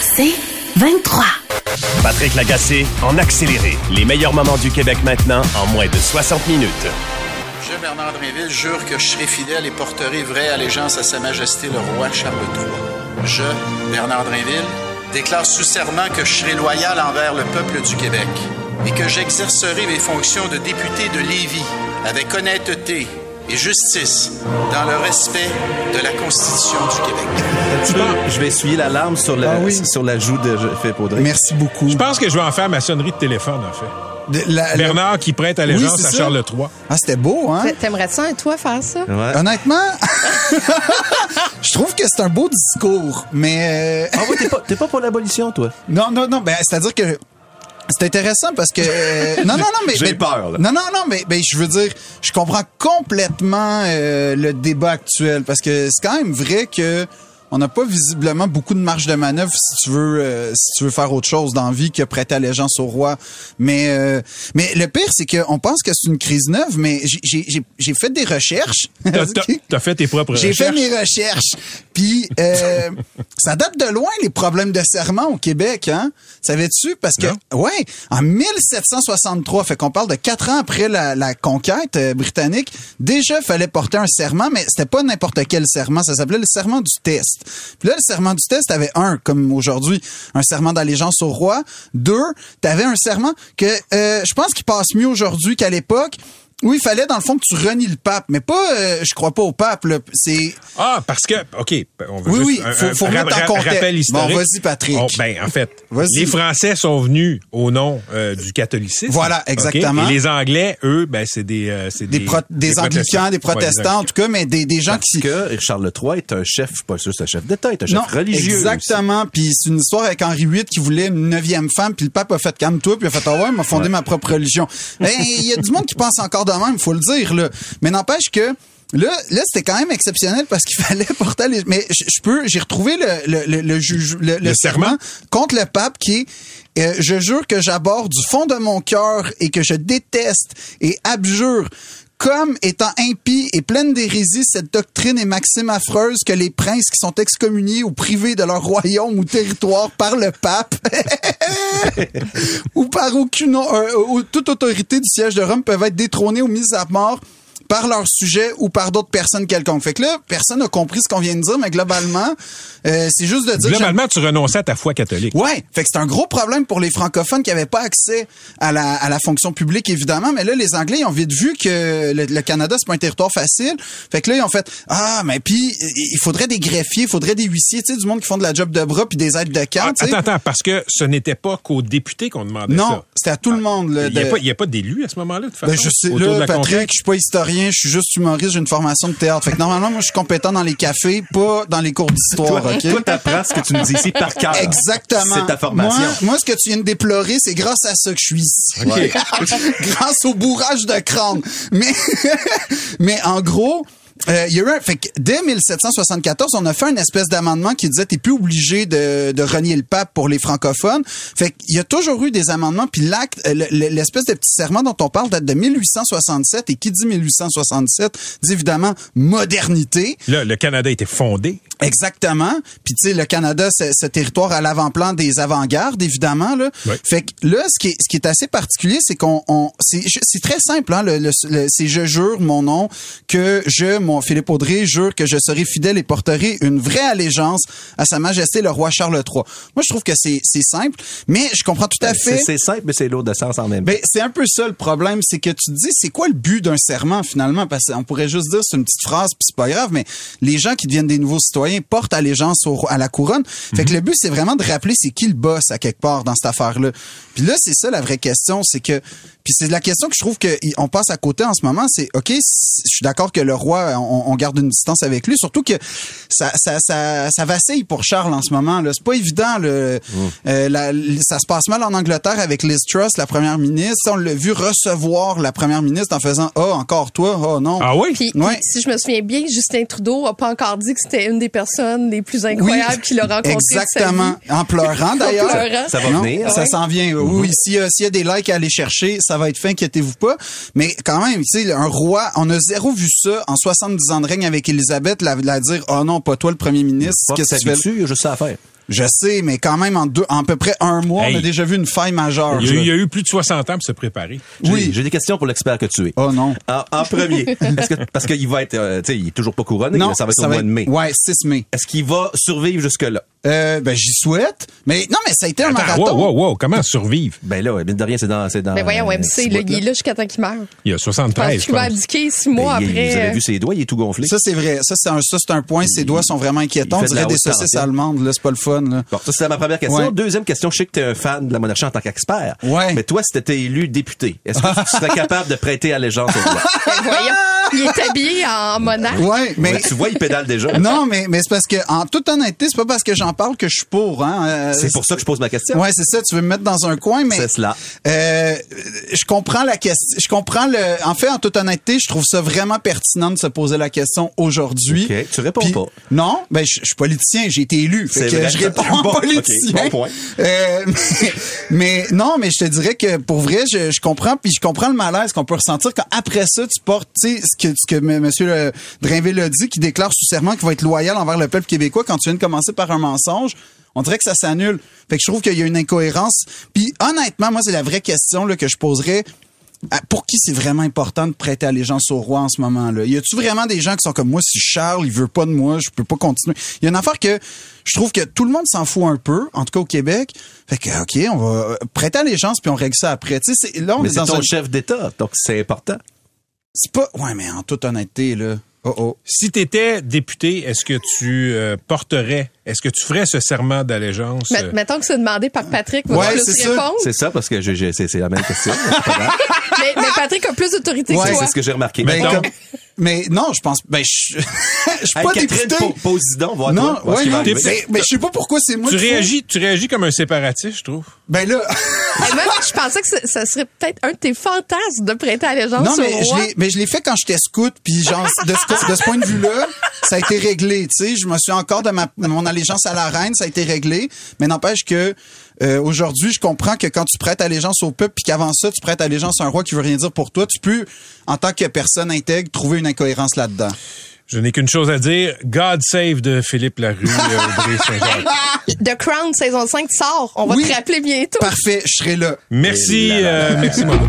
C'est 23. Patrick Lagacé en accéléré. Les meilleurs moments du Québec maintenant en moins de 60 minutes. Je, Bernard Drinville, jure que je serai fidèle et porterai vraie allégeance à Sa Majesté le Roi Charles III. Je, Bernard Drinville, déclare sous serment que je serai loyal envers le peuple du Québec et que j'exercerai mes fonctions de député de Lévis avec honnêteté et justice dans le respect de la Constitution du Québec. Un petit peu, je vais essuyer la larme sur, le, Ah oui. sur la joue de Audrey. Merci beaucoup. Je pense que je vais en faire ma sonnerie de téléphone, en fait. De- la- la- Bernard qui prête Oui, allégeance c'est à ça. Charles III. Ah, c'était beau, hein? T'aimerais ça, toi, faire ça? Ouais. Honnêtement, je trouve que c'est un beau discours, mais euh, Ah ouais, t'es pas, t'es pas pour l'abolition, toi? non, non, non, ben c'est-à-dire que c'est intéressant parce que euh, non, non, non, mais J'ai peur, là. Non, non, non, mais ben, je veux dire, je comprends complètement euh, le débat actuel parce que c'est quand même vrai que on n'a pas visiblement beaucoup de marge de manœuvre si tu veux euh, si tu veux faire autre chose dans la vie que prêter allégeance au roi. Mais euh, mais le pire c'est qu'on pense que c'est une crise neuve, mais j'ai- fait des recherches. T'as- fait tes propres J'ai fait recherches. mes recherches. Puis euh, ça date de loin les problèmes de serment au Québec, hein Savais-tu? Parce que Non. ouais, en 1763, fait qu'on parle de quatre ans après la, la conquête britannique, déjà fallait porter un serment, mais c'était pas n'importe quel serment, ça s'appelait le serment du test. Puis là, le serment du test avait un, comme aujourd'hui, un serment d'allégeance au roi. Deux, t'avais un serment que euh, je pense qu'il passe mieux aujourd'hui qu'à l'époque. Où il fallait, dans le fond, que tu renies le pape. Mais pas, euh, je crois pas au pape, là. C'est, Ah, parce que, OK, on veut Oui, juste oui, un, faut- un faut ra- remettre en ra- contexte. rappel historique. Bon, vas-y, Patrick. On- ben, en fait, Vas-y. les Français sont venus au nom euh, du catholicisme. Voilà, exactement. Et les Anglais, eux, ben, c'est des, euh, c'est des, pro- des, anglicans, des protestants, en tout cas, mais des, des gens Parce qui... que Charles III est un chef, je suis pas c'est un chef d'État, il est un chef Non, religieux. exactement. Puis c'est une histoire avec Henri VIII qui voulait une neuvième femme, puis le pape a fait calme-toi, puis il a fait ah ouais, il m'a fondé ma propre religion. Ben, il y a du monde qui pense encore de même, faut le dire là. Mais n'empêche que Là, là c'était quand même exceptionnel parce qu'il fallait porter les... Mais je je peux... J'ai retrouvé le, le, le, juge- le, serment contre le pape qui est... euh, je jure que j'aborde du fond de mon cœur et que je déteste et abjure comme étant impie et pleine d'hérésie cette doctrine et maxime affreuse que les princes qui sont excommuniés ou privés de leur royaume ou territoire par le pape ou par aucune euh, ou toute autorité du siège de Rome peuvent être détrônés ou mis à mort par leur sujet ou par d'autres personnes quelconques. Fait que là, personne n'a compris ce qu'on vient de dire, mais globalement, euh, c'est juste de dire... Globalement, tu renonçais à ta foi catholique. Ouais, fait que c'est un gros problème pour les francophones qui n'avaient pas accès à la, à la fonction publique, évidemment. Mais là, les Anglais, ils ont vite vu que le, le Canada, c'est pas un territoire facile. Fait que là, ils ont fait, ah, mais puis, il faudrait des greffiers, il faudrait des huissiers, tu sais, du monde qui font de la job de bras puis des aides de camp, Ah, attends, attends, parce que ce n'était pas qu'aux députés qu'on demandait ça. Non, c'était à tout le monde. là, Il n'y a, de- pas- a pas d'élus à ce moment-là, de toute façon, Ben, je sais, là, Patrick, je suis pas historien, je suis juste humoriste, j'ai une formation de théâtre. Fait que normalement, moi, je suis compétent dans les cafés, pas dans les cours d'histoire, Toi, OK? toi, t'apprends ce que tu nous dis ici par cœur. Exactement. C'est ta formation. Moi, moi, ce que tu viens de déplorer, c'est grâce à ça que je suis ici. grâce au bourrage de crâne. Mais, mais en gros, euh, il y fait que dès 1774, on a fait une espèce d'amendement qui disait t'es plus obligé de, de renier le pape pour les francophones. Fait qu'il y a toujours eu des amendements, puis l'acte, euh, le- le- l'espèce de petit serment dont on parle date de 1867, et qui dit 1867 dit évidemment modernité. Là, le Canada était fondé. Exactement. Puis tu sais, le Canada, c'est ce territoire à l'avant-plan des avant-gardes, évidemment. Là. Oui. Fait que là, ce qui est, ce qui est assez particulier, c'est qu'on, on, c'est, c'est très simple. Hein, le, le- le- c'est je jure mon nom que je, mon Philippe Audrey, jure que je serai fidèle et porterai une vraie allégeance à Sa Majesté le roi Charles III. Moi, je trouve que c'est, c'est simple, mais je comprends tout à fait. Ben, C'est c'est simple, mais c'est lourd de sens en même temps. Ben, c'est un peu ça le problème, c'est que tu te dis, c'est quoi le but d'un serment finalement? Parce qu'on pourrait juste dire c'est une petite phrase, puis c'est pas grave, mais les gens qui deviennent des nouveaux citoyens, citoyens portent allégeance au à la couronne. Fait que le but, c'est vraiment de rappeler c'est qui le boss à quelque part dans cette affaire-là. Puis là, c'est ça la vraie question, c'est que puis c'est la question que je trouve qu'on passe à côté en ce moment, c'est OK, je suis d'accord que le roi, on, on garde une distance avec lui, surtout que ça, ça, ça, ça vacille pour Charles en ce moment. là. C'est pas évident. Le, euh, la- ça se passe mal en Angleterre avec Liz Truss, la première ministre. On l'a vu recevoir la première ministre en faisant « Oh, encore toi? Oh non! Ah oui? Puis, Ouais. puis, si je me souviens bien, Justin Trudeau a pas encore dit que c'était une des personnes les plus incroyables qu'il a rencontrées de sa Exactement. vie. En pleurant, d'ailleurs. En pleurant. Ça va Non, venir. Ça Ouais. s'en vient. Oui, s'il y, a- s'il y a des likes à aller chercher, ça va être fait, inquiétez-vous pas. Mais quand même, tu sais, un roi, on a zéro vu ça en 70 ans de règne avec Elisabeth, la, la dire, oh non, pas toi le premier ministre, qu'est-ce que tu fais? là? dessus, il y a juste ça à faire. Je sais, mais quand même, en deux, en à peu près un mois, on a déjà vu une faille majeure. Il y, a, là. il y a eu plus de 60 ans pour se préparer. Oui. J'ai des questions pour l'expert que tu es. Oh non. En, en premier, est-ce que, parce qu'il va être, euh, tu sais, il est toujours pas couronné, Non, mais ça va être au mois de mai. Ouais, 6 mai. Est-ce qu'il va survivre jusque-là? Euh, ben, j'y souhaite. Mais non, mais ça a été un Attends, marathon. wow, wow, wow, comment survivre? Ben là, mine de rien, c'est dans, c'est dans. Mais voyons, euh, MC, là, il est là jusqu'à temps qu'il meure. Il y a Je 73, pense je qu'il va pense. abdiquer six mois Ben, il- après. Vous avez euh, vu ses doigts, il est tout gonflé. Ça, c'est vrai. Ça, c'est un, ça, c'est un point. Ses doigts sont vraiment inquiétants. il On dirait des saucisses allemandes, là. C'est pas le fun, là. Bon, ça, c'était ma première question. Ouais. Deuxième question, je sais que tu es un fan de la monarchie en tant qu'expert. Ouais. Mais toi, si tu étais élu député, est-ce que tu serais capable de prêter allégeance au roi? ben, voyons, il est habillé en monarque. Ouais, mais. Ouais, tu vois, il pédale déjà. Non, mais, mais c'est parce que, en toute honnêteté, c'est pas parce que j'en parle que je suis pour, hein. Euh, C'est pour ça que je pose ma question. Ouais, c'est ça. Tu veux me mettre dans un coin, mais. C'est cela. Euh, je comprends la question. Je comprends le. En fait, en toute honnêteté, je trouve ça vraiment pertinent de se poser la question aujourd'hui. OK. Tu réponds pas. Non, ben je, je suis politicien, j'ai été élu. Fait que vrai. je réponds en Bon, politicien. bon point. Euh, mais, mais non, mais je te dirais que pour vrai, je, je comprends, puis je comprends le malaise qu'on peut ressentir quand après ça, tu portes, tu sais, ce que, ce que M. Drainville a dit, qui déclare sous serment qu'il va être loyal envers le peuple québécois quand tu viens de commencer par un mensonge. On dirait que ça s'annule. Fait que je trouve qu'il y a une incohérence. Puis honnêtement, moi, c'est la vraie question là, que je poserais. Ah, Pour qui c'est vraiment important de prêter allégeance au roi en ce moment-là? Y a-tu vraiment des gens qui sont comme moi, si Charles, il veut pas de moi, je peux pas continuer? Il y a une affaire que je trouve que tout le monde s'en fout un peu, en tout cas au Québec. Fait que, OK, on va euh, prêter allégeance puis on règle ça après. Tu sais, là, on Mais est dans ton un... chef d'État, donc c'est important. C'est pas... Ouais, mais en toute honnêteté, là... Oh, oh. Si tu étais député, est-ce que tu euh, porterais, est-ce que tu ferais ce serment d'allégeance? Mais- euh, Mettons que c'est demandé par Patrick, va Ouais, c'est répondre. C'est ça, parce que je- je- c'est c'est la même question. Mais, mais Patrick a plus d'autorité Ouais, que toi. c'est ce que j'ai remarqué. Mettons- Mais non, je pense... Ben, je je suis Hey, pas Catherine, député. po- donc, Non, toi, ouais, non, mais, mais je sais pas pourquoi c'est moi tu réagis, tu réagis comme un séparatiste, je trouve. Ben là... Moi, je pensais que ça- serait peut-être un de tes fantasmes de prêter allégeance Non, au mais je roi. l'ai, mais je l'ai fait quand j'étais scout, puis genre de ce, de ce point de vue-là, ça a été réglé. Tu sais, je me suis encore de, ma, de mon allégeance à la reine, ça a été réglé. Mais n'empêche que euh, aujourd'hui, je comprends que quand tu prêtes allégeance au peuple, puis qu'avant ça, tu prêtes allégeance à un roi qui veut rien dire pour toi, tu peux, en tant que personne intègre, trouver une incohérence là-dedans. Je n'ai qu'une chose à dire. God save de Philippe Larue, euh, Audrey Saint-Jacques. The Crown saison 5 sort. On va Oui. te rappeler bientôt. Parfait, je serai là. Merci, là, là. euh, merci Maman.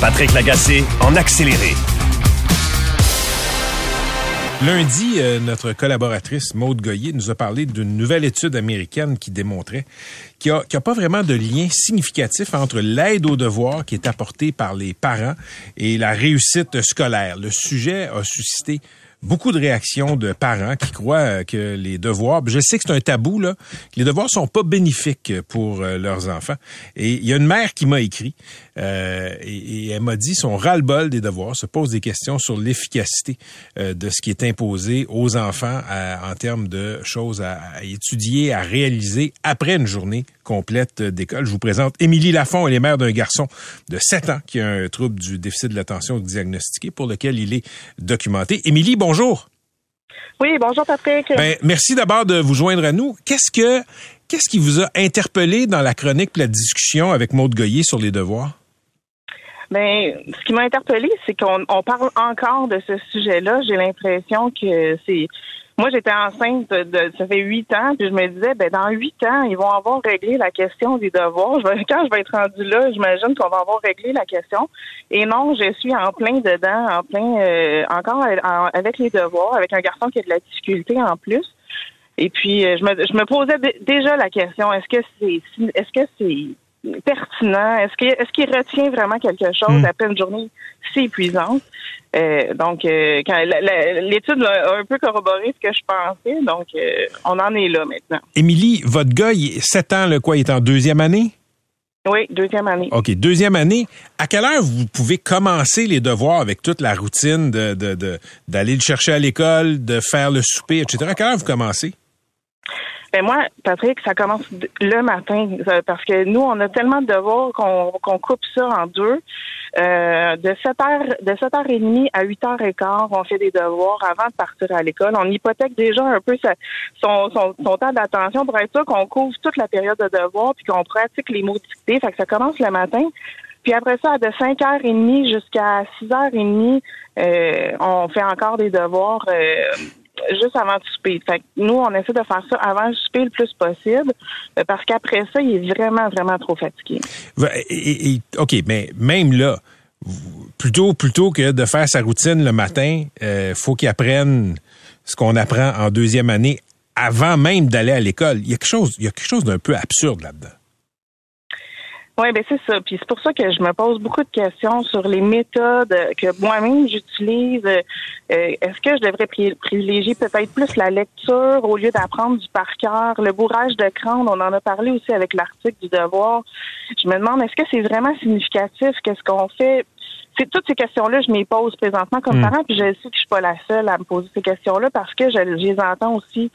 Patrick Lagacé en accéléré. Lundi, euh, notre collaboratrice Maude Goyer nous a parlé d'une nouvelle étude américaine qui démontrait qu'il n'y a, pas vraiment de lien significatif entre l'aide aux devoirs qui est apportée par les parents et la réussite scolaire. Le sujet a suscité beaucoup de réactions de parents qui croient euh, que les devoirs, je sais que c'est un tabou là, les devoirs sont pas bénéfiques pour euh, leurs enfants. Et il y a une mère qui m'a écrit euh, et, et elle m'a dit son ras-le-bol des devoirs se pose des questions sur l'efficacité euh, de ce qui est imposé aux enfants à- en termes de choses à, à étudier, à réaliser après une journée complète d'école. Je vous présente Émilie Lafont, elle est mère d'un garçon de 7 ans qui a un trouble du déficit de l'attention diagnostiqué pour lequel il est documenté. Émilie, bonjour. Oui, bonjour Patrick. Ben, merci d'abord de vous joindre à nous. Qu'est-ce que qu'est-ce qui vous a interpellé dans la chronique et la discussion avec Maude Goyer sur les devoirs? Mais ce qui m'a interpellée, c'est qu'on on parle encore de ce sujet-là. J'ai l'impression que c'est moi, j'étais enceinte de, ça fait huit ans, puis je me disais, ben dans huit ans, ils vont avoir réglé la question des devoirs. Je vais- quand je vais être rendue là, j'imagine qu'on va avoir réglé la question. Et non, je suis en plein dedans, en plein, euh, encore en- avec les devoirs, avec un garçon qui a de la difficulté en plus. Et puis, euh, je me, je me posais dé- déjà la question, est-ce que c'est, est-ce que c'est pertinent? Est-ce qu'il retient vraiment quelque chose après une journée si épuisante? Euh, donc, euh, l'étude a un peu corroboré ce que je pensais, donc euh, on en est là maintenant. Émilie, votre gars, il est 7 ans, le quoi, il est en deuxième année? Oui, deuxième année. OK, deuxième année. À quelle heure vous pouvez commencer les devoirs avec toute la routine de, de- de- d'aller le chercher à l'école, de faire le souper, etc.? À quelle heure vous commencez? Ben moi, Patrick, ça commence le matin euh, parce que nous, on a tellement de devoirs qu'on qu'on coupe ça en deux. Euh, de 7h de 7h30 à 8h15, on fait des devoirs avant de partir à l'école. On hypothèque déjà un peu sa- son, son, son temps d'attention pour être sûr qu'on couvre toute la période de devoirs puis qu'on pratique les mots dictés. Fait que ça commence le matin. Puis après ça, de 5h30 jusqu'à 6h30, euh, on fait encore des devoirs euh, juste avant le souper. Fait que nous, on essaie de faire ça avant le souper le plus possible parce qu'après ça, il est vraiment, vraiment trop fatigué. OK, mais même là, plutôt, plutôt que de faire sa routine le matin, euh, faut qu'il apprenne ce qu'on apprend en deuxième année avant même d'aller à l'école. Il y a quelque chose, il y a quelque chose d'un peu absurde là-dedans. Oui, ben c'est ça. Puis c'est pour ça que je me pose beaucoup de questions sur les méthodes que moi-même j'utilise. Euh, Est-ce que je devrais pri- privilégier peut-être plus la lecture au lieu d'apprendre du par cœur, le bourrage de crâne, on en a parlé aussi avec l'article du devoir. Je me demande est-ce que c'est vraiment significatif qu'est-ce qu'on fait? C'est toutes ces questions-là, je m'y pose présentement comme Mm. parent, puis je sais que je suis pas la seule à me poser ces questions-là parce que je, je les entends aussi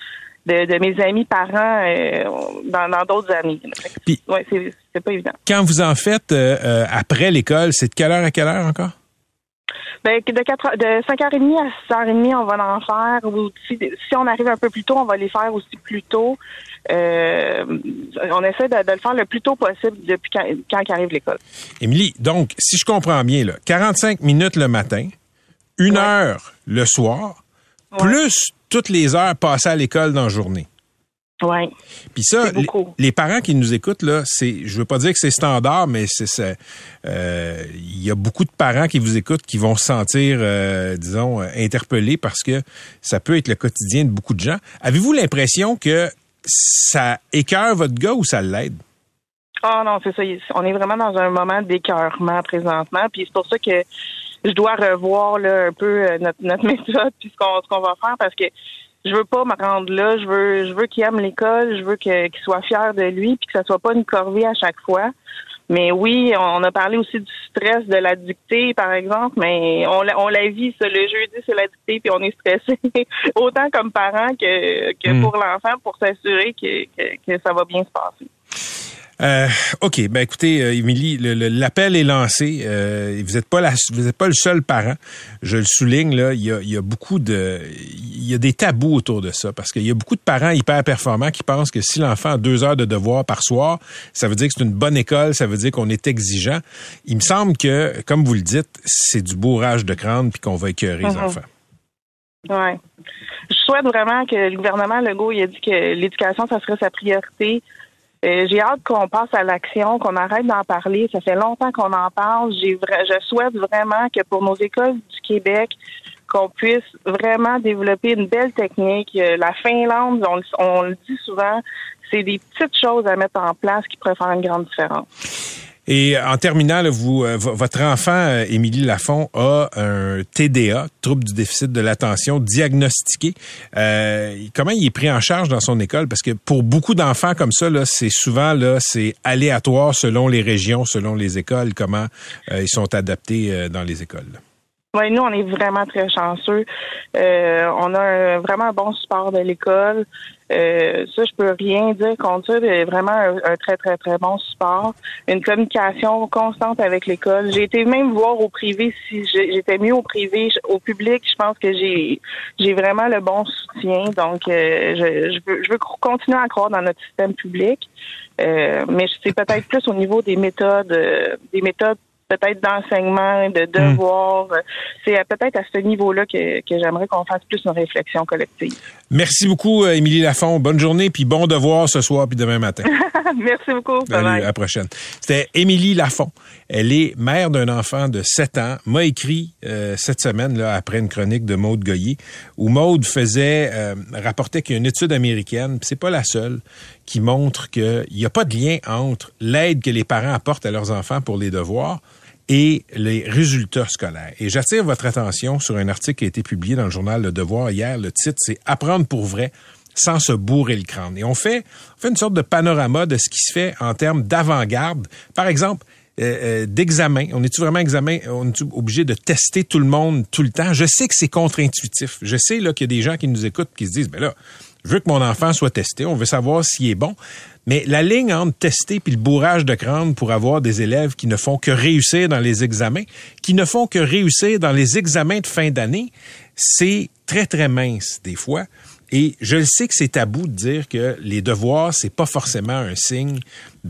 de, de mes amis parents euh, dans d'autres amis. Puis- ouais, c'est pas évident. Quand vous en faites euh, euh, après l'école, c'est de quelle heure à quelle heure encore? Ben, de, 4 heures- de 5h30 à 6h30, on va en faire. Ou si, si on arrive un peu plus tôt, on va les faire aussi plus tôt. Euh, on essaie de, de le faire le plus tôt possible depuis quand, quand arrive l'école. Émilie, donc, si je comprends bien, là, 45 minutes le matin, une Ouais. heure le soir, plus toutes les heures passées à l'école dans la journée. Ouais. Puis ça, les, parents qui nous écoutent, là, c'est, je veux pas dire que c'est standard, mais c'est, euh, il y a beaucoup de parents qui vous écoutent qui vont se sentir, euh, disons, euh, interpellés parce que ça peut être le quotidien de beaucoup de gens. Avez-vous l'impression que ça écœure votre gars ou ça l'aide? Ah non, c'est ça. On est vraiment dans un moment d'écœurement présentement. Puis c'est pour ça que je dois revoir là, un peu euh, notre, notre méthode puis ce qu'on ce qu'on va faire parce que je veux pas me rendre là. Je veux je veux qu'il aime l'école. Je veux que- qu'il soit fier de lui puis que ça soit pas une corvée à chaque fois. Mais oui, on a parlé aussi du stress de la dictée, par exemple, mais on, la- on la vit, ça. Le jeudi, c'est la dictée, puis on est stressé, autant comme parent que, que Mm. pour l'enfant, pour s'assurer que, que, que ça va bien se passer. Euh, OK, ben écoutez, euh, Émilie, l'appel est lancé. Euh, vous n'êtes pas la, vous êtes pas le seul parent. Je le souligne là, il y a, il y a beaucoup de, il y a des tabous autour de ça parce qu'il y a beaucoup de parents hyper performants qui pensent que si l'enfant a deux heures de devoir par soir, ça veut dire que c'est une bonne école, ça veut dire qu'on est exigeant. Il me semble que, comme vous le dites, c'est du bourrage de crâne puis qu'on va écœurer les Mhm. enfants. Ouais. Je souhaite vraiment que le gouvernement Legault il a dit que l'éducation, ça serait sa priorité. Euh, j'ai hâte qu'on passe à l'action, qu'on arrête d'en parler. Ça fait longtemps qu'on en parle. J'ai je souhaite vraiment que pour nos écoles du Québec, qu'on puisse vraiment développer une belle technique. Euh, La Finlande, on, on le dit souvent, c'est des petites choses à mettre en place qui pourraient faire une grande différence. Et en terminant, là, vous, euh, votre enfant, euh, Émilie Lafont, a un TDA, trouble du déficit de l'attention, diagnostiqué. Euh, comment il est pris en charge dans son école? Parce que pour beaucoup d'enfants comme ça, c'est souvent là, c'est aléatoire selon les régions, selon les écoles, comment euh, ils sont adaptés dans les écoles. Oui, nous, on est vraiment très chanceux. Euh, on a un- vraiment un bon support de l'école. Euh, ça, je peux rien dire contre ça. mais Vraiment un, un très, très, très bon support. Une communication constante avec l'école. J'ai été même voir au privé si j'étais mieux au privé. Au public, je pense que j'ai j'ai vraiment le bon soutien. Donc, euh, je, je, veux, je veux continuer à croire dans notre système public. Euh, mais c'est peut-être plus au niveau des méthodes, euh, des méthodes peut-être d'enseignement, de devoirs. C'est euh, peut-être à ce niveau-là que, que j'aimerais qu'on fasse plus une réflexion collective. Merci beaucoup, euh, Émilie Lafont. Bonne journée, puis bon devoir ce soir, puis demain matin. Merci beaucoup. Salut, à la prochaine. C'était Émilie Lafont. Elle est mère d'un enfant de 7 ans. M'a écrit euh, cette semaine, là, après une chronique de Maude Goyer, où Maude faisait, euh, rapportait qu'il y a une étude américaine, puis c'est pas la seule, qui montre qu'il n'y a pas de lien entre l'aide que les parents apportent à leurs enfants pour les devoirs et les résultats scolaires. Et j'attire votre attention sur un article qui a été publié dans le journal Le Devoir hier. Le titre, c'est Apprendre pour vrai sans se bourrer le crâne. Et on fait, on fait une sorte de panorama de ce qui se fait en termes d'avant-garde. Par exemple, euh, euh, d'examen. On est-tu vraiment examen? On est obligé de tester tout le monde tout le temps? Je sais que c'est contre-intuitif. Je sais là qu'il y a des gens qui nous écoutent qui se disent, ben là, je veux que mon enfant soit testé. On veut savoir s'il est bon. Mais la ligne entre tester puis le bourrage de crâne pour avoir des élèves qui ne font que réussir dans les examens, qui ne font que réussir dans les examens de fin d'année, c'est très, très mince des fois. Et je le sais que c'est tabou de dire que les devoirs, c'est pas forcément un signe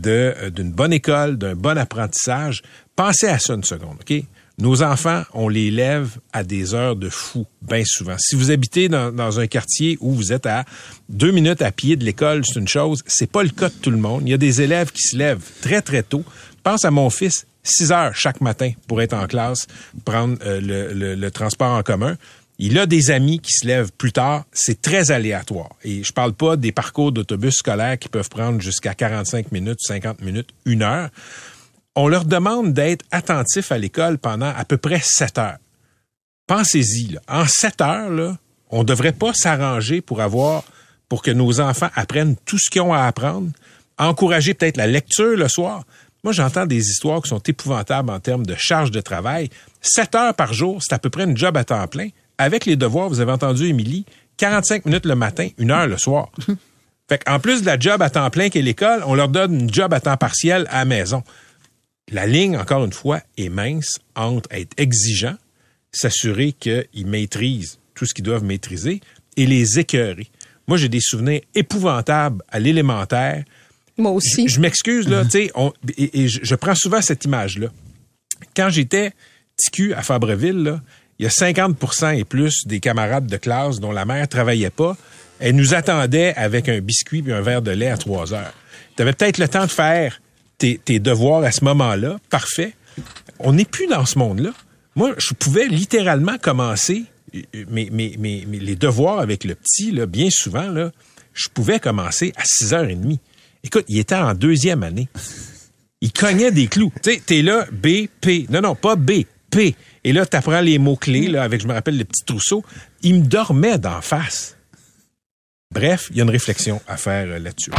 euh, d'une bonne école, d'un bon apprentissage. Pensez à ça une seconde, OK? Nos enfants, on les lève à des heures de fou, bien souvent. Si vous habitez dans, un quartier où vous êtes à deux minutes à pied de l'école, c'est une chose. C'est pas le cas de tout le monde. Il y a des élèves qui se lèvent très, très tôt. Pense à mon fils, 6 heures chaque matin pour être en classe, prendre euh, le, le, le transport en commun. Il a des amis qui se lèvent plus tard. C'est très aléatoire. Et je parle pas des parcours d'autobus scolaires qui peuvent prendre jusqu'à 45 minutes, 50 minutes, une heure. On leur demande d'être attentifs à l'école pendant à peu près 7 heures. Pensez-y. En 7 heures, là, on devrait pas s'arranger pour avoir, pour que nos enfants apprennent tout ce qu'ils ont à apprendre, encourager peut-être la lecture le soir. Moi, j'entends des histoires qui sont épouvantables en termes de charge de travail. 7 heures par jour, c'est à peu près une job à temps plein avec les devoirs, vous avez entendu Émilie, 45 minutes le matin, une heure le soir. fait qu'en plus de la job à temps plein qu'est l'école, on leur donne une job à temps partiel à la maison. La ligne, encore une fois, est mince entre être exigeant, s'assurer qu'ils maîtrisent tout ce qu'ils doivent maîtriser et les écœurer. Moi, j'ai des souvenirs épouvantables à l'élémentaire. Moi aussi. Je, je m'excuse, là, tu sais, et, et je, je, prends souvent cette image-là. Quand j'étais TQ à Fabreville, là, il y a 50% et plus des camarades de classe dont la mère travaillait pas. Elle nous attendait avec un biscuit et un verre de lait à 3 heures. Tu avais peut-être le temps de faire tes, tes devoirs à ce moment-là. Parfait. On n'est plus dans ce monde-là. Moi, je pouvais littéralement commencer mes, mes, mes, mes, les devoirs avec le petit, là, bien souvent, là, je pouvais commencer à 6h30. Écoute, il était en deuxième année. Il cognait des clous. Tu sais, t'es là, B, P. Non, non, pas B, P. Et là, tu apprends les mots-clés, là, avec, je me rappelle, le petit trousseau. Il me dormait d'en face. Bref, il y a une réflexion à faire euh, là-dessus.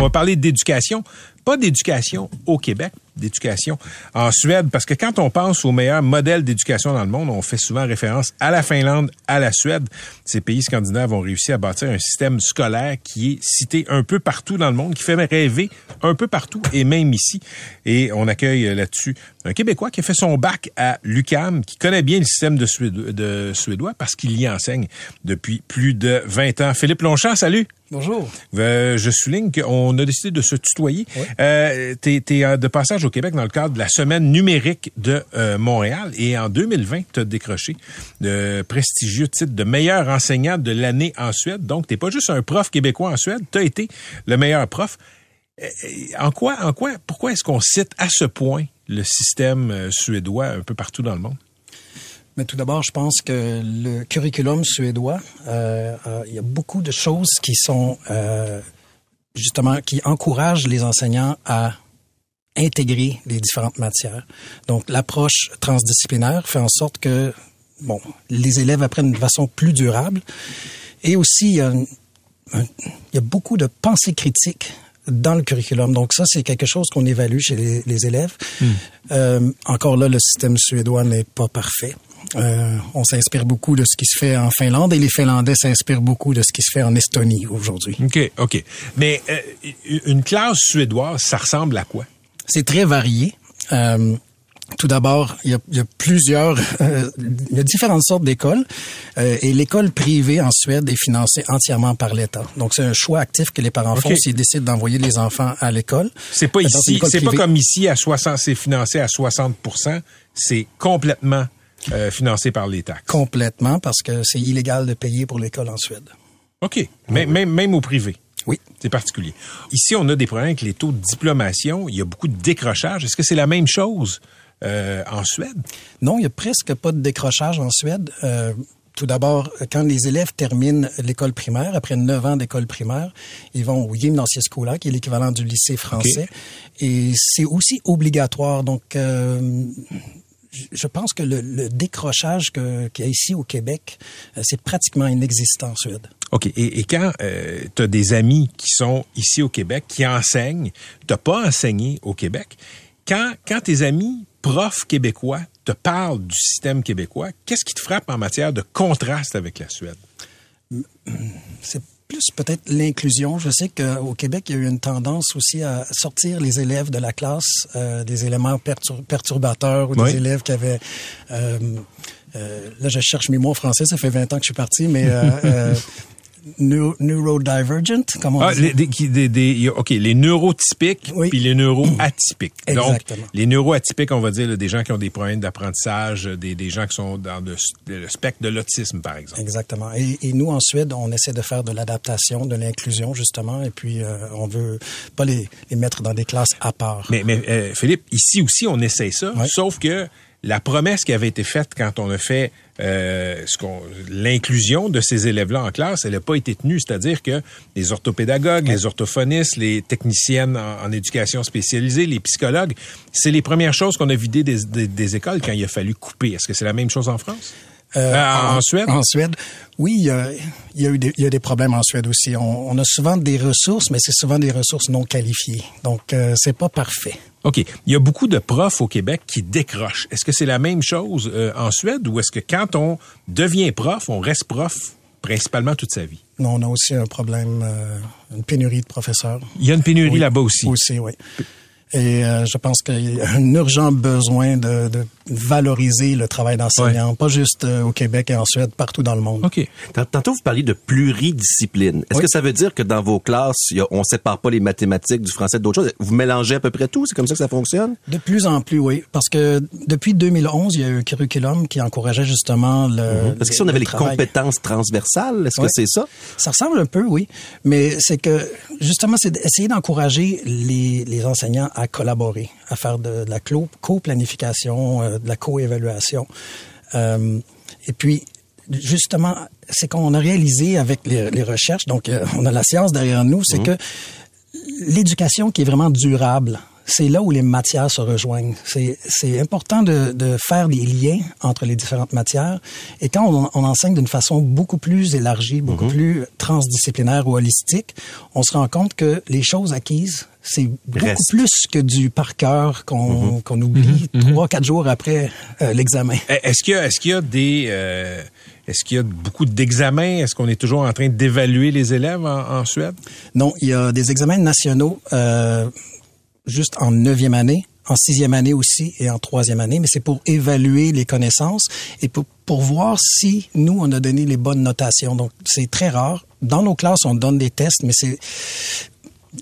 On va parler d'éducation, pas d'éducation au Québec, d'éducation en Suède, parce que quand on pense au meilleur modèle d'éducation dans le monde, on fait souvent référence à la Finlande, à la Suède. Ces pays scandinaves ont réussi à bâtir un système scolaire qui est cité un peu partout dans le monde, qui fait rêver un peu partout et même ici. Et on accueille là-dessus un Québécois qui a fait son bac à l'UCAM, qui connaît bien le système de, suédois, de suédois parce qu'il y enseigne depuis plus de 20 ans. Philippe Longchamp, salut. Bonjour. Euh, je souligne qu'on a décidé de se tutoyer. Oui. Euh, tu es, de passage au Québec dans le cadre de la semaine numérique de euh, Montréal et en 2020, tu as décroché le prestigieux titre de meilleur enseignant de l'année en Suède. Donc, tu pas juste un prof québécois en Suède, tu as été le meilleur prof. Euh, En quoi, en quoi, pourquoi est-ce qu'on cite à ce point le système euh, suédois un peu partout dans le monde? Mais tout d'abord, je pense que le curriculum suédois, euh, euh, il y a beaucoup de choses qui sont euh, justement qui encouragent les enseignants à intégrer les différentes matières. Donc, l'approche transdisciplinaire fait en sorte que bon, les élèves apprennent de façon plus durable. Et aussi, il y a, un, un, il y a beaucoup de pensée critique dans le curriculum. Donc ça, c'est quelque chose qu'on évalue chez les, les élèves. Mm. Euh, encore là, le système suédois n'est pas parfait. Euh, on s'inspire beaucoup de ce qui se fait en Finlande et les Finlandais s'inspirent beaucoup de ce qui se fait en Estonie aujourd'hui. OK, OK. Mais euh, une classe suédoise, ça ressemble à quoi? C'est très varié. Euh, Tout d'abord, il y a, il y a plusieurs, il y a différentes sortes d'écoles et l'école privée en Suède est financée entièrement par l'État. Donc c'est un choix actif que les parents font s'ils décident d'envoyer les enfants à l'école. C'est pas ici, c'est pas comme ici à 60, c'est financé à 60% c'est complètement euh, financé par les taxes. complètement parce que c'est illégal de payer pour l'école en Suède. OK. Mais, même, même au privé. Oui. C'est particulier. Ici, on a des problèmes avec les taux de diplomation. Il y a beaucoup de décrochage. Est-ce que c'est la même chose euh, en Suède? Non, il y a presque pas de décrochage en Suède. Euh, tout d'abord, quand les élèves terminent l'école primaire, après neuf ans d'école primaire, ils vont au Gymnasieskola, qui est l'équivalent du lycée français. Et c'est aussi obligatoire. Donc, euh, je- pense que le, le décrochage qu'il y a ici au Québec, euh, c'est pratiquement inexistant en Suède. OK. Et, et quand tu as des amis qui sont ici au Québec, qui enseignent, tu pas enseigné au Québec, quand, quand tes amis profs québécois te parlent du système québécois, qu'est-ce qui te frappe en matière de contraste avec la Suède? C'est plus peut-être l'inclusion. Je sais qu'au Québec, il y a eu une tendance aussi à sortir les élèves de la classe euh, des éléments pertur- perturbateurs ou des élèves qui avaient... euh, euh, là, je cherche mes mots en français, ça fait 20 ans que je suis parti, mais... Euh, euh, neuro- neurodivergent, comme on Ah, dit. les, des- des- des- OK, les neurotypiques Oui. puis les neuroatypiques. Donc, Exactement. les neuroatypiques, on va dire, là, des gens qui ont des problèmes d'apprentissage, des, des gens qui sont dans le, le spectre de l'autisme, par exemple. Exactement. Et, et nous, en Suède, on essaie de faire de l'adaptation, de l'inclusion, justement, et puis euh, on veut pas les, les mettre dans des classes à part. Mais, mais euh, Philippe, ici aussi, on essaye ça, Ouais. sauf que la promesse qui avait été faite quand on a fait euh, l'inclusion de ces élèves-là en classe, elle n'a pas été tenue. C'est-à-dire que les orthopédagogues, les orthophonistes, les techniciennes en, en éducation spécialisée, les psychologues, c'est les premières choses qu'on a vidées des, des- des écoles quand il a fallu couper. Est-ce que c'est la même chose en France? Euh, Ah, en Suède? En Suède, oui, il y a, il y a eu des, il y a des problèmes en Suède aussi. On, on a souvent des ressources, mais c'est souvent des ressources non qualifiées. Donc, euh, c'est pas parfait. OK. Il y a beaucoup de profs au Québec qui décrochent. Est-ce que c'est la même chose euh, en Suède ou est-ce que quand on devient prof, on reste prof principalement toute sa vie? Non, on a aussi un problème, euh, une pénurie de professeurs. Il y a une pénurie Oui, là-bas aussi. Aussi, oui. Et euh, je pense qu'il y a un urgent besoin de, de valoriser le travail d'enseignant, pas juste euh, au Québec et en Suède, partout dans le monde. OK. Tant- Tantôt, vous parliez de pluridiscipline. Est-ce Oui. que ça veut dire que dans vos classes, y a- on sépare pas les mathématiques du français d'autres choses? Vous mélangez à peu près tout? C'est comme ça que ça fonctionne? De plus en plus, oui. Parce que depuis 2011, il y a eu un curriculum qui encourageait justement le. Parce que si on avait le les travail. compétences transversales, est-ce que c'est ça? Ça ressemble un peu, oui. Mais c'est que, justement, c'est d'essayer d'encourager les, les enseignants à collaborer, à faire de, de la co-planification, euh, de la co-évaluation. Euh, et puis, justement, c'est qu'on a réalisé avec les, les recherches, donc euh, on a la science derrière nous, c'est que l'éducation qui est vraiment durable, c'est là où les matières se rejoignent. C'est, important de, de faire des liens entre les différentes matières. Et quand on, on enseigne d'une façon beaucoup plus élargie, beaucoup plus transdisciplinaire ou holistique, on se rend compte que les choses acquises, c'est beaucoup plus que du par cœur qu'on, qu'on oublie trois, quatre jours après euh, l'examen. Eh, Est-ce qu'il y a, est-ce qu'il y a des, euh, est-ce qu'il y a beaucoup d'examens? Est-ce qu'on est toujours en train d'évaluer les élèves en, en Suède? Non, il y a des examens nationaux euh, juste en neuvième année, en sixième année aussi et en troisième année, mais c'est pour évaluer les connaissances et pour, pour voir si nous, on a donné les bonnes notations. Donc, c'est très rare. Dans nos classes, on donne des tests, mais c'est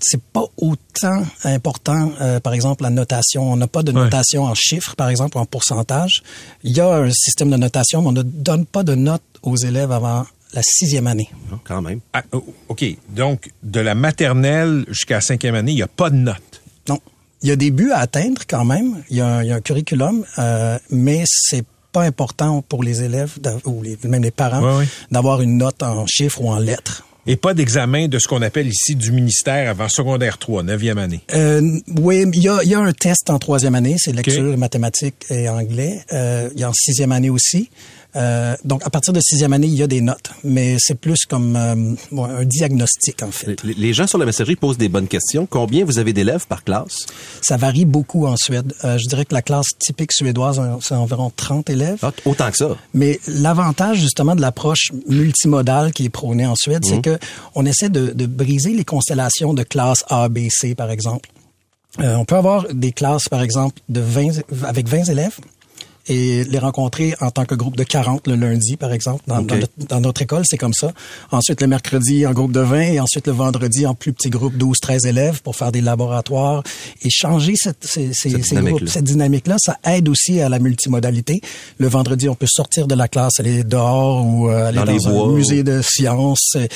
c'est pas autant important, euh, par exemple, la notation. On n'a pas de Ouais. notation en chiffres, par exemple, ou en pourcentage. Il y a un système de notation, mais on ne donne pas de notes aux élèves avant la sixième année. Non, quand même. Ah, oh, OK. Donc, de la maternelle jusqu'à la cinquième année, il n'y a pas de notes. Non. Il y a des buts à atteindre quand même. Il y a un, il y a un curriculum, euh, mais c'est pas important pour les élèves ou les, même les parents Ouais, ouais. d'avoir une note en chiffres ou en lettres. Et pas d'examen de ce qu'on appelle ici du ministère avant secondaire 3, neuvième année. Euh, oui, il y a, y a un test en troisième année, c'est lecture, mathématiques et anglais. Euh, il y a en sixième année aussi. Euh, donc, à partir de sixième année, il y a des notes, mais c'est plus comme euh, bon, un diagnostic, en fait. Les- Les gens sur la messagerie posent des bonnes questions. Combien vous avez d'élèves par classe? Ça varie beaucoup en Suède. Euh, je dirais que la classe typique suédoise, c'est environ 30 élèves. Ah, autant que ça. Mais l'avantage justement de l'approche multimodale qui est prônée en Suède, c'est que on essaie de, de briser les constellations de classe A, B, C, par exemple. Euh, on peut avoir des classes, par exemple, de 20, avec 20 élèves et les rencontrer en tant que groupe de 40 le lundi, par exemple. Dans, dans notre, dans notre école, c'est comme ça. Ensuite, le mercredi, en groupe de 20 et ensuite le vendredi, en plus petit groupe, 12, 13 élèves pour faire des laboratoires et changer cette, ces, ces, Cette ces dynamique-là. groupes. Cette dynamique-là, ça aide aussi à la multimodalité. Le vendredi, on peut sortir de la classe, aller dehors ou euh, aller Dans dans, les un bois, musée ou- de sciences, euh,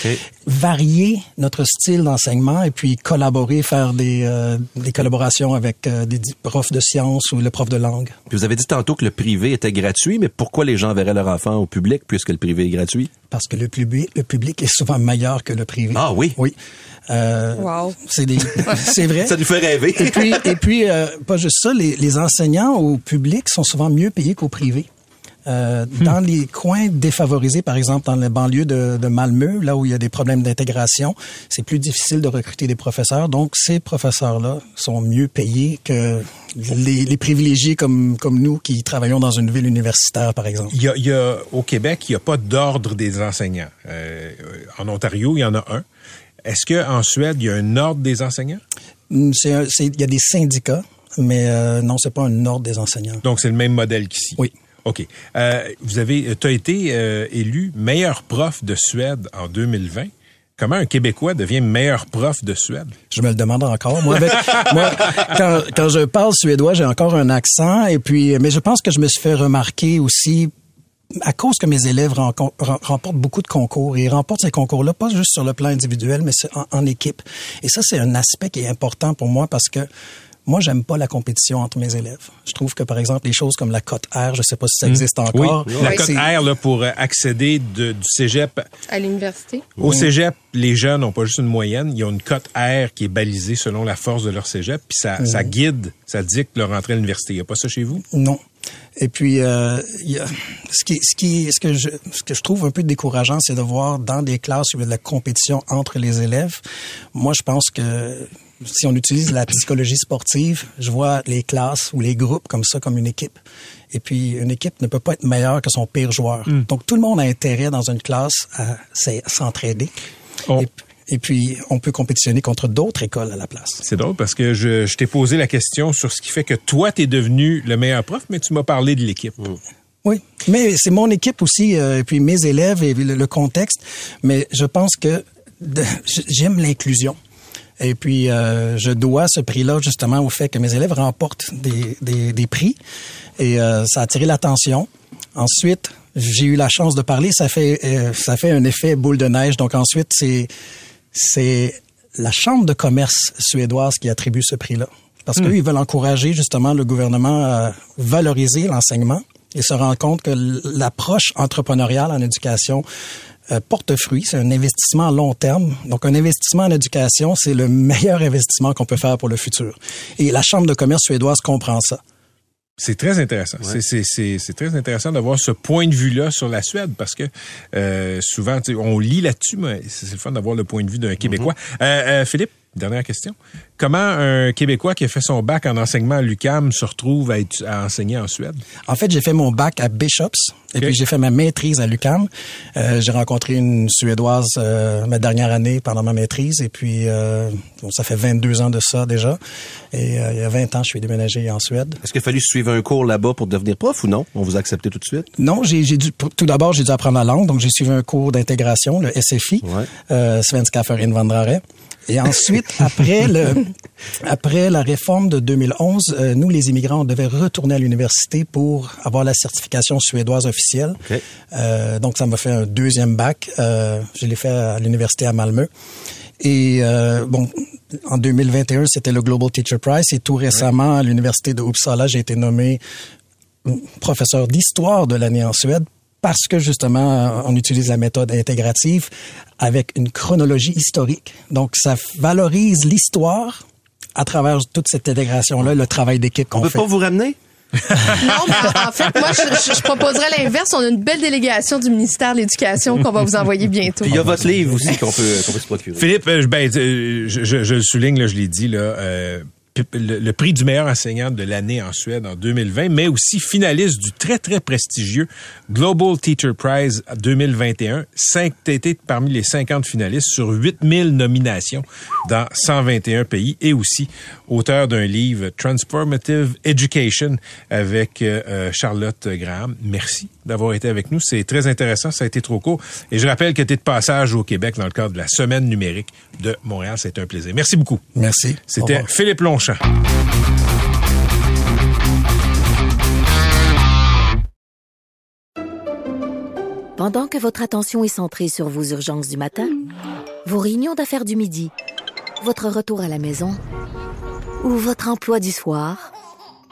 varier notre style d'enseignement et puis collaborer, faire des, euh, des collaborations avec euh, des profs de sciences ou le prof de langue. Puis vous avez dit tantôt que le privé était gratuit, mais pourquoi les gens verraient leur enfant au public puisque le privé est gratuit? Parce que le public, le public est souvent meilleur que le privé. Ah oui? Oui. Euh, Wow. C'est des, c'est vrai. Ça nous fait rêver. Et puis, et puis euh, pas juste ça, les, les enseignants au public sont souvent mieux payés qu'au privé. Euh, Dans les coins défavorisés, par exemple dans les banlieues de, de Malmö, là où il y a des problèmes d'intégration, c'est plus difficile de recruter des professeurs. Donc, ces professeurs-là sont mieux payés que les, les privilégiés comme, comme nous qui travaillons dans une ville universitaire, par exemple. Il y a, il y a- au Québec, il n'y a pas d'ordre des enseignants. Euh, en Ontario, il y en a un. Est-ce qu'en Suède, il y a un ordre des enseignants? Mm, c'est- Il y a des syndicats, mais euh, non, c'est pas un ordre des enseignants. Donc, c'est le même modèle qu'ici? Oui. OK. Euh, vous avez, tu as été euh, élu meilleur prof de Suède en 2020. Comment un Québécois devient meilleur prof de Suède? Je me le demande encore. Moi, moi quand, quand je parle suédois, j'ai encore un accent. Et puis, mais je pense que je me suis fait remarquer aussi à cause que mes élèves remportent beaucoup de concours. Et ils remportent ces concours-là, pas juste sur le plan individuel, mais en équipe. Et ça, c'est un aspect qui est important pour moi parce que moi, j'aime pas la compétition entre mes élèves. Je trouve que, par exemple, les choses comme la cote R, je sais pas si ça existe encore. Oui, la cote R là, pour euh, accéder de- du cégep. À l'université. Au cégep, les jeunes n'ont pas juste une moyenne, ils ont une cote R qui est balisée selon la force de leur cégep, puis ça, ça guide, ça dicte leur entrée à l'université. Il n'y a pas ça chez vous? Non. Et puis, euh, il y a, ce qui, ce qui, ce que je, ce que je trouve un peu décourageant, c'est de voir dans des classes où il y a de la compétition entre les élèves. Moi, je pense que si on utilise la psychologie sportive, je vois les classes ou les groupes comme ça, comme une équipe. Et puis, une équipe ne peut pas être meilleure que son pire joueur. Donc, tout le monde a intérêt dans une classe à s'e- s'entraider. Et, et puis, on peut compétitionner contre d'autres écoles à la place. C'est drôle parce que je, je t'ai posé la question sur ce qui fait que toi, tu es devenu le meilleur prof, mais tu m'as parlé de l'équipe. Oui, mais c'est mon équipe aussi, euh, et puis mes élèves et le, le contexte. Mais je pense que j'aime l'inclusion. Et puis, euh, je dois ce prix-là justement au fait que mes élèves remportent des, des, des prix. Et euh, ça a attiré l'attention. Ensuite, j'ai eu la chance de parler. Ça fait, euh, ça fait un effet boule de neige. Donc ensuite, c'est, c'est la Chambre de commerce suédoise qui attribue ce prix-là. Parce qu'eux, ils veulent encourager justement le gouvernement à valoriser l'enseignement et se rendre compte que l'approche entrepreneuriale en éducation euh, porte fruit. C'est un investissement à long terme. Donc, un investissement en éducation, c'est le meilleur investissement qu'on peut faire pour le futur. Et la Chambre de commerce suédoise comprend ça. C'est très intéressant. C'est- très intéressant d'avoir ce point de vue-là sur la Suède parce que euh, souvent, on lit là-dessus, mais c'est le fun d'avoir le point de vue d'un Québécois. Euh, euh, Philippe, dernière question. Comment un Québécois qui a fait son bac en enseignement à l'UCAM se retrouve à, enseigner en Suède? En fait, j'ai fait mon bac à Bishops et puis j'ai fait ma maîtrise à l'UQAM. Euh, j'ai rencontré une Suédoise euh, ma dernière année pendant ma maîtrise et puis euh, bon, ça fait 22 ans de ça déjà. Et euh, il y a 20 ans, je suis déménagé en Suède. Est-ce qu'il a fallu suivre un cours là-bas pour devenir prof ou non? On vous a accepté tout de suite? Non, j'ai dû tout d'abord j'ai dû apprendre la langue, donc j'ai suivi un cours d'intégration, le SFI, Ouais. euh, Svenska för invandrare. Et ensuite, après le, après la réforme de 2011, euh, nous les immigrants, on devait retourner à l'université pour avoir la certification suédoise officielle. Euh, donc ça m'a fait un deuxième bac. Euh, je l'ai fait à l'université à Malmö. Et bon, en 2021, c'était le Global Teacher Prize. Et tout récemment, à l'université de Uppsala, j'ai été nommé professeur d'histoire de l'année en Suède parce que justement, on utilise la méthode intégrative avec une chronologie historique. Donc, ça valorise l'histoire à travers toute cette intégration-là, le travail d'équipe On qu'on peut fait. pas vous ramener? Non, mais en fait, moi, je, je- je proposerais l'inverse. On a une belle délégation du ministère de l'Éducation qu'on va vous envoyer bientôt. Puis il y a votre livre aussi qu'on peut, qu'on peut se procurer. Philippe, euh, ben, euh, je, je- je le souligne, là, je l'ai dit, là, euh, le, prix du meilleur enseignant de l'année en Suède en 2020, mais aussi finaliste du très, très prestigieux Global Teacher Prize 2021. Cinq, été parmi les 50 finalistes sur 8000 nominations dans 121 pays et aussi auteur d'un livre Transformative Education avec euh, euh, Charlotte Graham. Merci d'avoir été avec nous. C'est très intéressant. Ça a été trop court. Et je rappelle que tu es de passage au Québec dans le cadre de la Semaine numérique de Montréal. C'était un plaisir. Merci beaucoup. Merci. C'était. Philippe Longchamp. Pendant que votre attention est centrée sur vos urgences du matin, vos réunions d'affaires du midi, votre retour à la maison ou votre emploi du soir,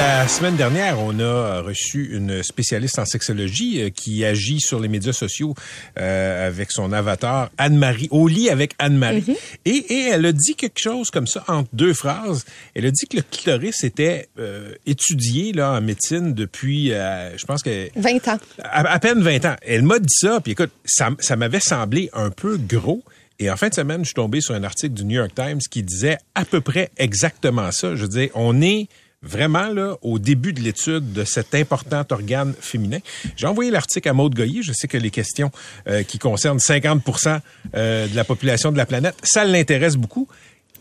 La semaine dernière, on a reçu une spécialiste en sexologie euh, qui agit sur les médias sociaux euh, avec son avatar Anne-Marie, au lit avec Anne-Marie. et, et elle a dit quelque chose comme ça entre deux phrases. Elle a dit que le clitoris était euh, étudié là en médecine depuis, euh, je pense que 20 ans. à, à peine 20 ans. Elle m'a dit ça, puis écoute, ça, ça m'avait semblé un peu gros. Et en fin de semaine, je suis tombé sur un article du New York Times qui disait à peu près exactement ça. Je veux dire, on est vraiment là au début de l'étude de cet important organe féminin. J'ai envoyé l'article à Maude Goyer. Je sais que les questions euh, qui concernent 50 euh, de la population de la planète, ça l'intéresse beaucoup.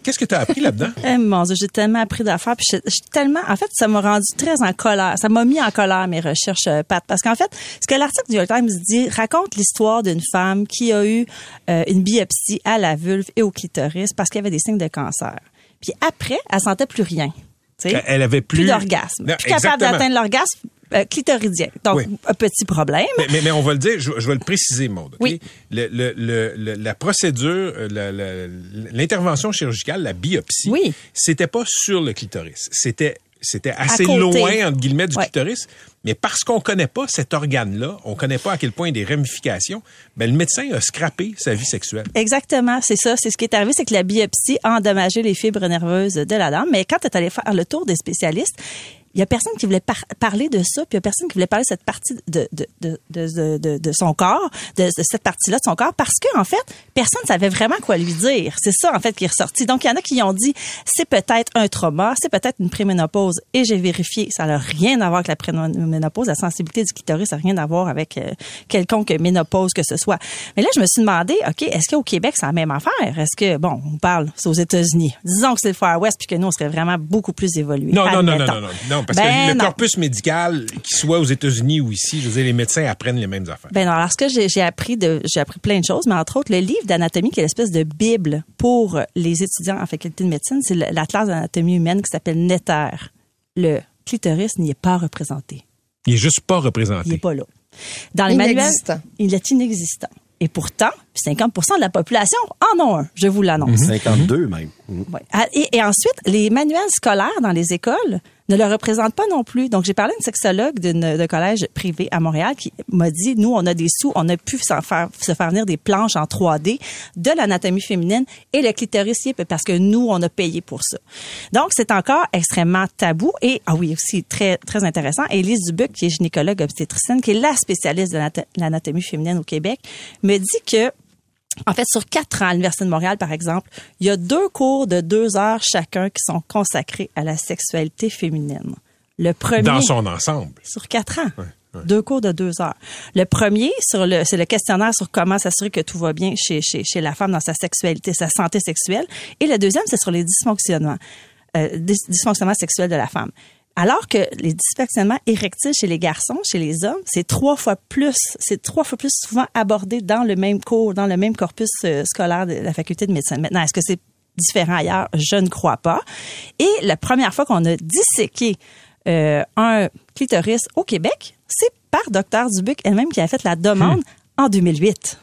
Qu'est-ce que tu as appris là-dedans? Eh, mon Dieu, j'ai tellement appris d'affaires. Puis je, tellement, en fait, ça m'a rendu très en colère. Ça m'a mis en colère mes recherches, euh, Pat, parce qu'en fait, ce que l'article du New York Times dit raconte l'histoire d'une femme qui a eu euh, une biopsie à la vulve et au clitoris parce qu'elle avait des signes de cancer. Puis après, elle sentait plus rien. Elle avait plus- d'orgasme, Non, plus capable d'atteindre l'orgasme euh, clitoridien. Donc, Oui. un petit problème. Mais, mais, mais on va le dire, je, je vais le préciser, Maude. ok? Oui. Le, le, le, le- la procédure, euh, l'intervention chirurgicale, la biopsie, Oui. c'était pas sur le clitoris. C'était c'était assez loin, entre guillemets, du Ouais. clitoris. Mais parce qu'on connaît pas cet organe-là, on connaît pas à quel point il y a des ramifications, ben, le médecin a scrappé sa vie sexuelle. Exactement, c'est ça. C'est ce qui est arrivé, c'est que la biopsie a endommagé les fibres nerveuses de la dame. Mais quand tu es allé faire le tour des spécialistes, il y a personne qui voulait par- parler de ça, puis il y a personne qui voulait parler de cette partie de, de, de, de, de, de son corps, de, de cette partie-là de son corps, parce que en fait, personne ne savait vraiment quoi lui dire. C'est ça, en fait, qui est ressorti. Donc, il y en a qui ont dit, c'est peut-être un trauma, c'est peut-être une préménopause. Et j'ai vérifié, ça n'a rien à voir avec la préménopause. La sensibilité du clitoris, ça n'a rien à voir avec euh, quelconque ménopause que ce soit. Mais là, je me suis demandé, OK, est-ce qu'au Québec, c'est la même affaire? Est-ce que, bon, on parle, c'est aux États-Unis. Disons que c'est le Far West, puis que nous, on serait vraiment beaucoup plus évolués. Non, non, non, non, non, non, non, parce Ben que le non. corpus médical, qu'il soit aux États-Unis ou ici, je veux dire, les médecins apprennent les mêmes affaires. Ben non, alors ce que j'ai j'ai appris de j'ai appris plein de choses, mais entre autres le livre d'anatomie qui est l'espèce de bible pour les étudiants en faculté de médecine, c'est le- l'atlas d'anatomie humaine qui s'appelle Netter. Le clitoris n'y est pas représenté. Il est juste pas représenté. Il est pas là. Dans les manuels, il est inexistant. Et pourtant, 50% de la population en ont un, je vous l'annonce. 52 même. Mhm. Ouais. Ah, Et, et ensuite, les manuels scolaires dans les écoles ne le représentent pas non plus. Donc, j'ai parlé à une sexologue d'une de collège privé à Montréal qui m'a dit, nous, on a des sous, on a pu faire, se faire venir des planches en 3D de l'anatomie féminine et le clitoris parce que nous, on a payé pour ça. Donc, c'est encore extrêmement tabou. Et, ah oui, aussi très, très intéressant, Élise Dubuc, qui est gynécologue obstétricienne, qui est la spécialiste de l'anat- l'anatomie féminine au Québec, me dit que en fait, sur quatre ans à l'Université de Montréal, par exemple, il y a deux cours de deux heures chacun qui sont consacrés à la sexualité féminine. Le premier Dans son ensemble. sur quatre ans. Deux cours de deux heures. Le premier, sur le, c'est le questionnaire sur comment s'assurer que tout va bien chez, chez, chez la femme dans sa sexualité, sa santé sexuelle. Et le deuxième, c'est sur les dysfonctionnements, euh, dys- dysfonctionnements sexuels de la femme. Alors que les dysfonctionnements érectiles chez les garçons, chez les hommes, c'est trois fois plus, c'est trois fois plus souvent abordé dans le même cours, dans le même corpus euh, scolaire de la faculté de médecine. Maintenant, est-ce que c'est différent ailleurs? Je ne crois pas. Et la première fois qu'on a disséqué euh, un clitoris au Québec, c'est par Dr Dubuc elle-même qui a fait la demande en 2008.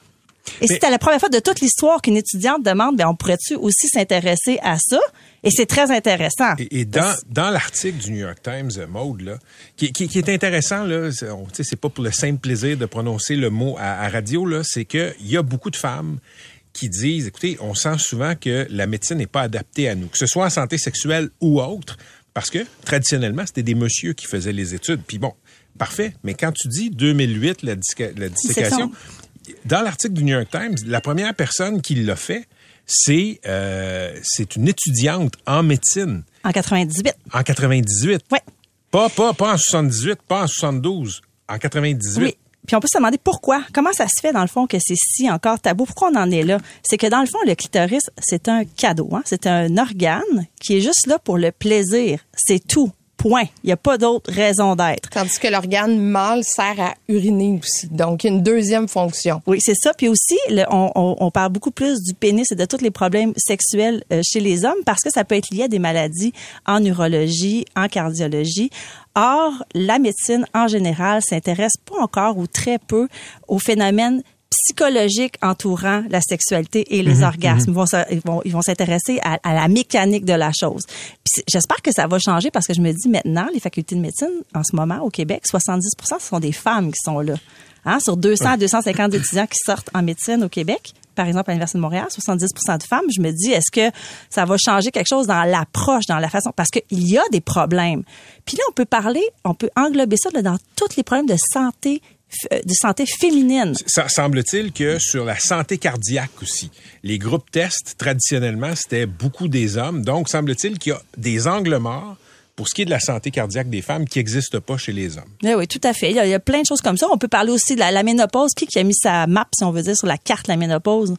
Et c'était la première fois de toute l'histoire qu'une étudiante demande, ben, on pourrait-tu aussi s'intéresser à ça? Et c'est très intéressant. Et, et dans, dans l'article du New York Times, euh, Maude, là, qui, qui, qui est intéressant, là, c'est, pas pour le simple plaisir de prononcer le mot à, à radio, là, c'est qu'il y a beaucoup de femmes qui disent, écoutez, on sent souvent que la médecine n'est pas adaptée à nous, que ce soit en santé sexuelle ou autre, parce que traditionnellement, c'était des messieurs qui faisaient les études. Puis bon, parfait, mais quand tu dis 2008, la, la dissécation, dans l'article du New York Times, la première personne qui l'a fait, c'est euh, c'est une étudiante en médecine En 98. en 98. Ouais. Pas, pas, pas en 78, pas en 72, en 98. Oui. Puis on peut se demander pourquoi. Comment ça se fait, dans le fond, que c'est si encore tabou? Pourquoi on en est là? C'est que, dans le fond, le clitoris, c'est un cadeau. Hein? C'est un organe qui est juste là pour le plaisir. C'est tout. Point. Il n'y a pas d'autre raison d'être. Tandis que l'organe mâle sert à uriner aussi. Donc, une deuxième fonction. Oui, c'est ça. Puis aussi, le- on, on- on parle beaucoup plus du pénis et de tous les problèmes sexuels euh, chez les hommes parce que ça peut être lié à des maladies en urologie, en cardiologie. Or, la médecine en général s'intéresse pas encore ou très peu aux phénomènes psychologiques entourant la sexualité et les orgasmes. Ils vont se- Ils vont, ils vont s'intéresser à, à la mécanique de la chose. J'espère que ça va changer parce que je me dis maintenant, les facultés de médecine, en ce moment, au Québec, 70 ce sont des femmes qui sont là. Hein, sur 200 à 250 étudiants qui sortent en médecine au Québec, par exemple à l'Université de Montréal, 70% de femmes, je me dis, est-ce que ça va changer quelque chose dans l'approche, dans la façon, parce qu'il y a des problèmes. Puis là, on peut parler, on peut englober ça là, dans tous les problèmes de santé, de santé féminine. Ça semble-t-il que sur la santé cardiaque aussi, les groupes tests, traditionnellement, c'était beaucoup des hommes. Donc, semble-t-il qu'il y a des angles morts pour ce qui est de la santé cardiaque des femmes qui n'existent pas chez les hommes. Oui, oui, tout à fait. Il y, a, il y a plein de choses comme ça. On peut parler aussi de la, la ménopause. Qui, qui a mis sa map, si on veut dire, sur la carte la ménopause?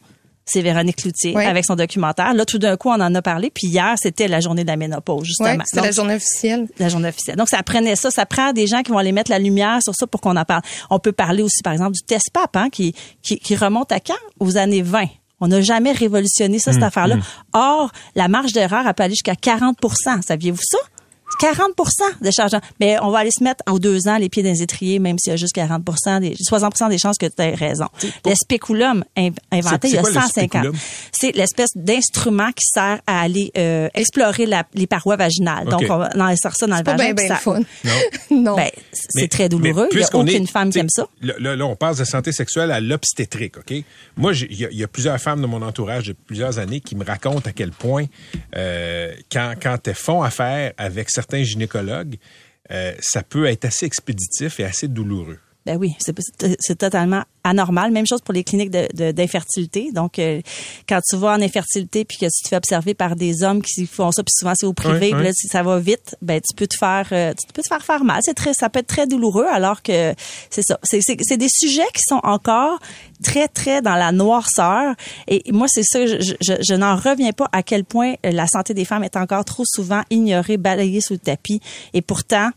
C'est Véronique Cloutier Oui. avec son documentaire. Là, tout d'un coup, on en a parlé. Puis hier, c'était la journée de la ménopause, justement. Ouais, c'était la journée officielle. la journée officielle. Donc, ça prenait ça. Ça prend des gens qui vont aller mettre la lumière sur ça pour qu'on en parle. On peut parler aussi, par exemple, du test PAP, hein, qui, qui, qui remonte à quand? Aux années 20. On n'a jamais révolutionné ça, cette affaire-là. Or, la marge d'erreur, elle peut aller jusqu'à 40% Saviez-vous ça? 40% de charge. Mais on va aller se mettre aux deux ans les pieds dans les étriers, même s'il y a juste 40 des, 60 des chances que tu aies raison. Le spéculum in- inventé il y a c'est quoi le 150. spéculum? C'est l'espèce d'instrument qui sert à aller euh, explorer la- les parois vaginales. Donc, on insère ça dans le Pas vagin. bien ça- fun. Non. non. ben, c'est très douloureux. Il n'y a puisqu'on aucune est- femme qui aime ça. Là, on passe de santé sexuelle à l'obstétrique, OK? Moi, j'ai- il y, a- il y a plusieurs femmes de mon entourage depuis plusieurs années qui me racontent à quel point, euh, quand, quand elles font affaire avec certains gynécologues, euh, ça peut être assez expéditif et assez douloureux. Ben oui, c'est totalement anormal. Même chose pour les cliniques de- de- d'infertilité. Donc, euh, quand tu vas en infertilité puis que tu te fais observer par des hommes qui font ça, puis souvent c'est au privé, Oui, là, si ça va vite, ben tu peux te faire, euh, tu peux te faire faire mal. C'est très, ça peut être très douloureux. Alors que c'est ça. C'est des sujets qui sont encore très très dans la noirceur. Et moi, c'est ça. Je, je, je n'en reviens pas à quel point euh, la santé des femmes est encore trop souvent ignorée, balayée sous le tapis. Et pourtant.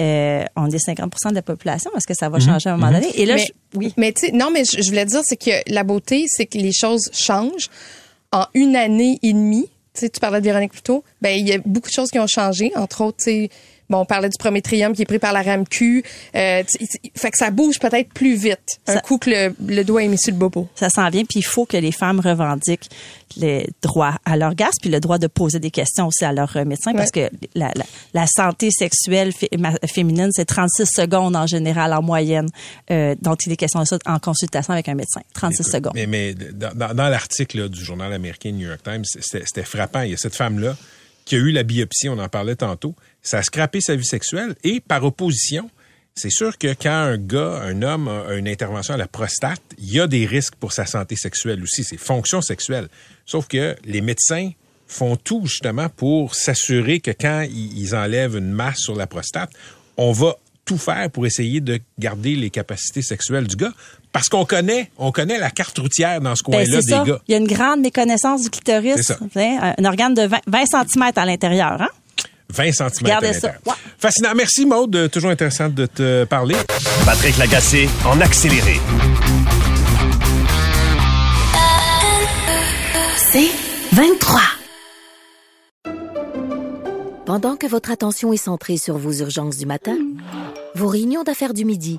Euh, on est 50% de la population. Est-ce que ça va changer à un moment donné? Et là, mais, je- oui. mais tu sais, non, mais je, je voulais dire, c'est que la beauté, c'est que les choses changent en une année et demie. Tu sais, tu parlais de Véronique plus tôt. Ben, il y a beaucoup de choses qui ont changé. Entre autres, tu sais, bon, on parlait du prométrium qui est pris par la RAMQ. Euh, tu sais, fait que ça bouge peut-être plus vite. Un Ça- coup que le, le doigt est mis sur le bobo. ça s'en vient, puis il faut que les femmes revendiquent les droits à l'orgasme, puis le droit de poser des questions aussi à leur euh, médecin, parce que la, la, la santé sexuelle fé- féminine, c'est 36 secondes en général, en moyenne, euh, dont il est question de ça en consultation avec un médecin. 36 Écoute, secondes. Mais, mais dans, dans- dans l'article là, du journal américain New York Times, c'était c'était frappant. Il y a cette femme-là qui a eu la biopsie, on en parlait tantôt. Ça a scrappé sa vie sexuelle et par opposition, c'est sûr que quand un gars, un homme a une intervention à la prostate, il y a des risques pour sa santé sexuelle aussi, ses fonctions sexuelles. Sauf que les médecins font tout justement pour s'assurer que quand ils enlèvent une masse sur la prostate, on va tout faire pour essayer de garder les capacités sexuelles du gars. Parce qu'on connaît, on connaît la carte routière dans ce Ben, coin-là des ça. gars. Il y a une grande méconnaissance du clitoris. C'est ça. Un, organe de 20, 20 cm à l'intérieur. Hein? 20 cm Regardez à ça. Ouais. Fascinant. Merci, Maude. Euh, Toujours intéressant de te parler. Patrick Lagacé en accéléré. C'est 23. Pendant que votre attention est centrée sur vos urgences du matin, vos réunions d'affaires du midi,